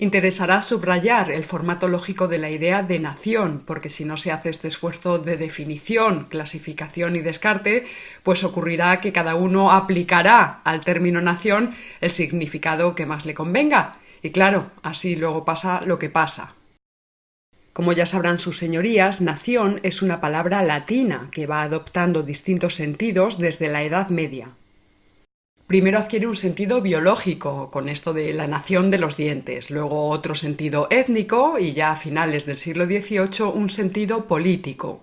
Interesará subrayar el formato lógico de la idea de nación, porque si no se hace este esfuerzo de definición, clasificación y descarte, pues ocurrirá que cada uno aplicará al término nación el significado que más le convenga. Y claro, así luego pasa lo que pasa. Como ya sabrán sus señorías, nación es una palabra latina que va adoptando distintos sentidos desde la Edad Media. Primero adquiere un sentido biológico, con esto de la nación de los dientes, luego otro sentido étnico y ya a finales del siglo XVIII un sentido político.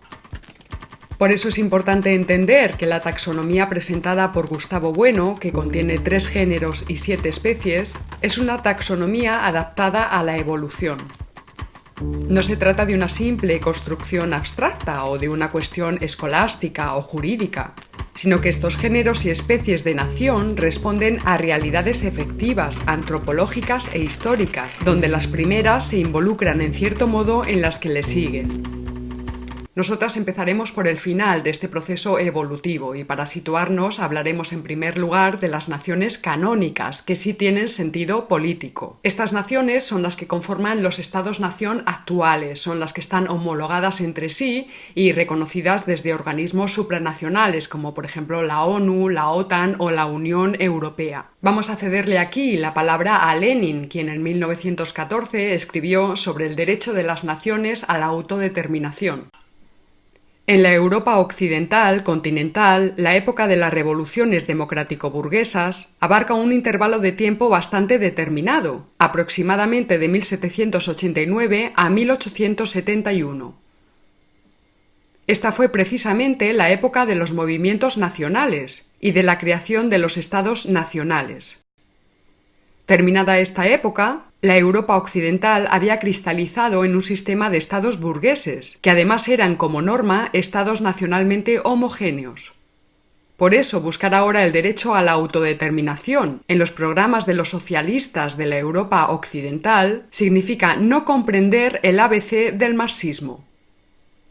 Por eso es importante entender que la taxonomía presentada por Gustavo Bueno, que contiene tres géneros y siete especies, es una taxonomía adaptada a la evolución. No se trata de una simple construcción abstracta o de una cuestión escolástica o jurídica sino que estos géneros y especies de nación responden a realidades efectivas, antropológicas e históricas, donde las primeras se involucran en cierto modo en las que le siguen. Nosotras empezaremos por el final de este proceso evolutivo y para situarnos hablaremos en primer lugar de las naciones canónicas, que sí tienen sentido político. Estas naciones son las que conforman los estados-nación actuales, son las que están homologadas entre sí y reconocidas desde organismos supranacionales como por ejemplo la ONU, la OTAN o la Unión Europea. Vamos a cederle aquí la palabra a Lenin, quien en 1914 escribió sobre el derecho de las naciones a la autodeterminación. En la Europa occidental continental, la época de las revoluciones democrático-burguesas abarca un intervalo de tiempo bastante determinado, aproximadamente de 1789 a 1871. Esta fue precisamente la época de los movimientos nacionales y de la creación de los estados nacionales. Terminada esta época, la Europa occidental había cristalizado en un sistema de estados burgueses, que además eran como norma estados nacionalmente homogéneos. Por eso buscar ahora el derecho a la autodeterminación en los programas de los socialistas de la Europa occidental significa no comprender el ABC del marxismo.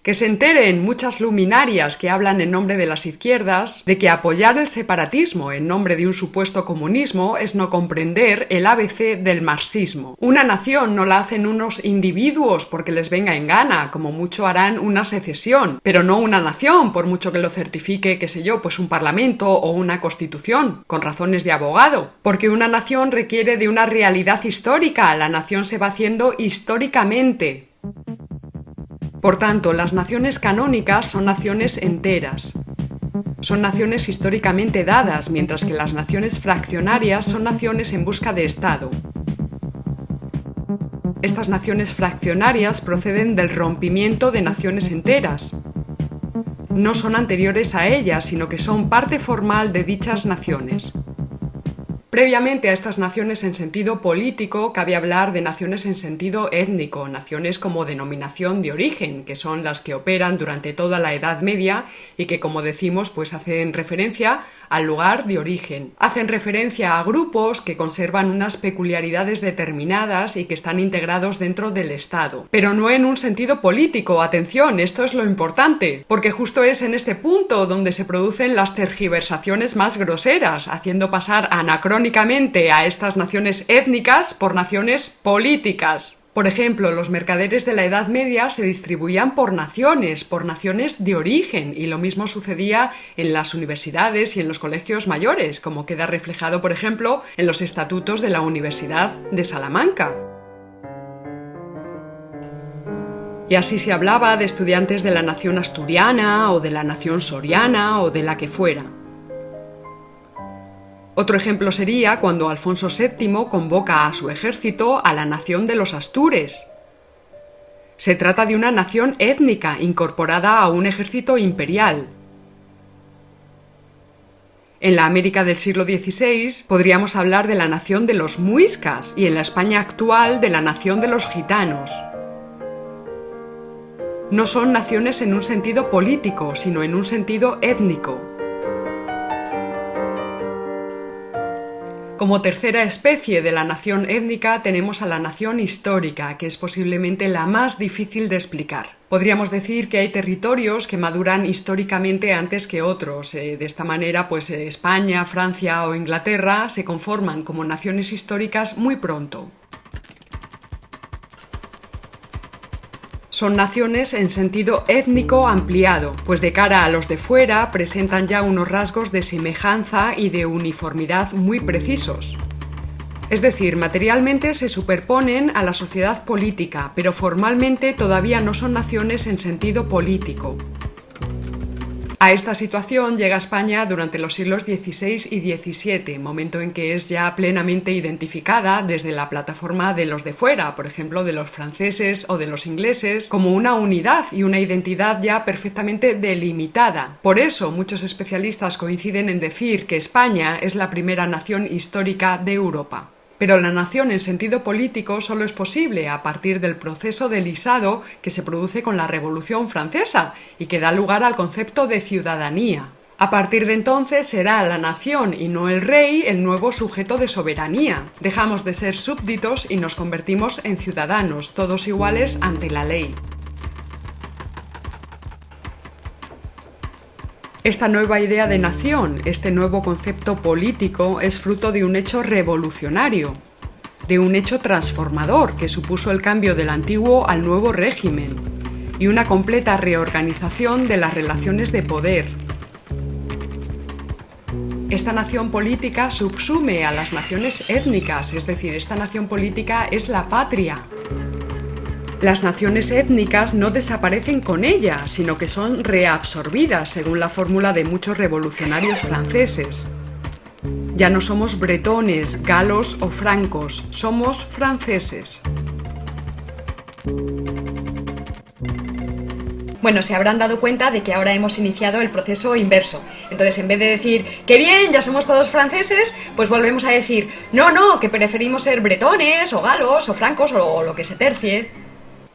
Que se enteren muchas luminarias que hablan en nombre de las izquierdas de que apoyar el separatismo en nombre de un supuesto comunismo es no comprender el ABC del marxismo. Una nación no la hacen unos individuos porque les venga en gana, como mucho harán una secesión, pero no una nación, por mucho que lo certifique, qué sé yo, pues un parlamento o una constitución, con razones de abogado. Porque una nación requiere de una realidad histórica, la nación se va haciendo históricamente. Por tanto, las naciones canónicas son naciones enteras. Son naciones históricamente dadas, mientras que las naciones fraccionarias son naciones en busca de Estado. Estas naciones fraccionarias proceden del rompimiento de naciones enteras. No son anteriores a ellas, sino que son parte formal de dichas naciones. Previamente a estas naciones en sentido político, cabe hablar de naciones en sentido étnico, naciones como denominación de origen, que son las que operan durante toda la Edad Media y que, como decimos, pues hacen referencia al lugar de origen. Hacen referencia a grupos que conservan unas peculiaridades determinadas y que están integrados dentro del Estado. Pero no en un sentido político, atención, esto es lo importante, porque justo es en este punto donde se producen las tergiversaciones más groseras, haciendo pasar anacrónicamente a estas naciones étnicas por naciones políticas. Por ejemplo, los mercaderes de la Edad Media se distribuían por naciones, por naciones de origen, y lo mismo sucedía en las universidades y en los colegios mayores, como queda reflejado, por ejemplo, en los estatutos de la Universidad de Salamanca. Y así se hablaba de estudiantes de la nación asturiana o de la nación soriana o de la que fuera. Otro ejemplo sería cuando Alfonso VII convoca a su ejército a la nación de los Astures. Se trata de una nación étnica incorporada a un ejército imperial. En la América del siglo XVI podríamos hablar de la nación de los muiscas y en la España actual de la nación de los gitanos. No son naciones en un sentido político, sino en un sentido étnico. Como tercera especie de la nación étnica tenemos a la nación histórica, que es posiblemente la más difícil de explicar. Podríamos decir que hay territorios que maduran históricamente antes que otros. Eh, de esta manera, pues eh, España, Francia o Inglaterra se conforman como naciones históricas muy pronto. Son naciones en sentido étnico ampliado, pues de cara a los de fuera presentan ya unos rasgos de semejanza y de uniformidad muy precisos. Es decir, materialmente se superponen a la sociedad política, pero formalmente todavía no son naciones en sentido político. A esta situación llega España durante los siglos XVI y XVII, momento en que es ya plenamente identificada desde la plataforma de los de fuera, por ejemplo de los franceses o de los ingleses, como una unidad y una identidad ya perfectamente delimitada. Por eso muchos especialistas coinciden en decir que España es la primera nación histórica de Europa. Pero la nación en sentido político solo es posible a partir del proceso de lisado que se produce con la Revolución Francesa y que da lugar al concepto de ciudadanía. A partir de entonces será la nación y no el rey el nuevo sujeto de soberanía. Dejamos de ser súbditos y nos convertimos en ciudadanos, todos iguales ante la ley. Esta nueva idea de nación, este nuevo concepto político, es fruto de un hecho revolucionario, de un hecho transformador que supuso el cambio del antiguo al nuevo régimen y una completa reorganización de las relaciones de poder. Esta nación política subsume a las naciones étnicas, es decir, esta nación política es la patria, las naciones étnicas no desaparecen con ella, sino que son reabsorbidas, según la fórmula de muchos revolucionarios franceses. Ya no somos bretones, galos o francos, somos franceses. Bueno, se habrán dado cuenta de que ahora hemos iniciado el proceso inverso. Entonces, en vez de decir, ¡qué bien, ya somos todos franceses, pues volvemos a decir, no, no, que preferimos ser bretones o galos o francos o lo que se tercie.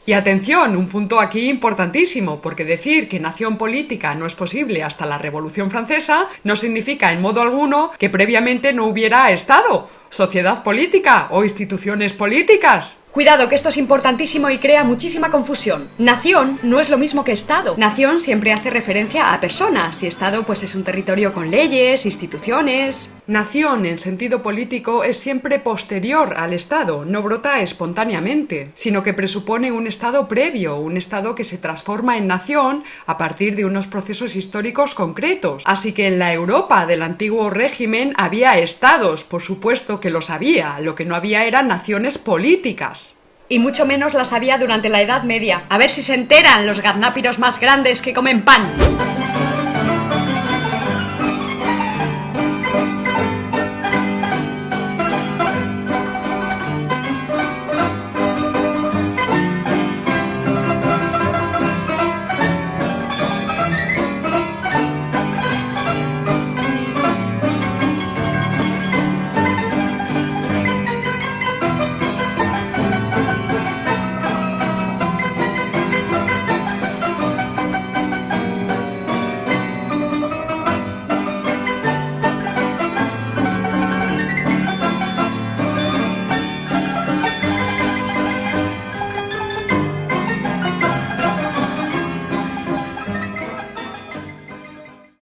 Y atención, un punto aquí importantísimo, porque decir que nación política no es posible hasta la Revolución Francesa no significa en modo alguno que previamente no hubiera Estado, sociedad política o instituciones políticas. Cuidado, que esto es importantísimo y crea muchísima confusión. Nación no es lo mismo que Estado. Nación siempre hace referencia a personas y Estado pues es un territorio con leyes, instituciones. Nación en sentido político es siempre posterior al Estado, no brota espontáneamente, sino que presupone un Estado previo, un Estado que se transforma en nación a partir de unos procesos históricos concretos. Así que en la Europa del antiguo régimen había Estados, por supuesto que los había, lo que no había eran naciones políticas y mucho menos las había durante la Edad Media. A ver si se enteran los gaznápiros más grandes que comen pan.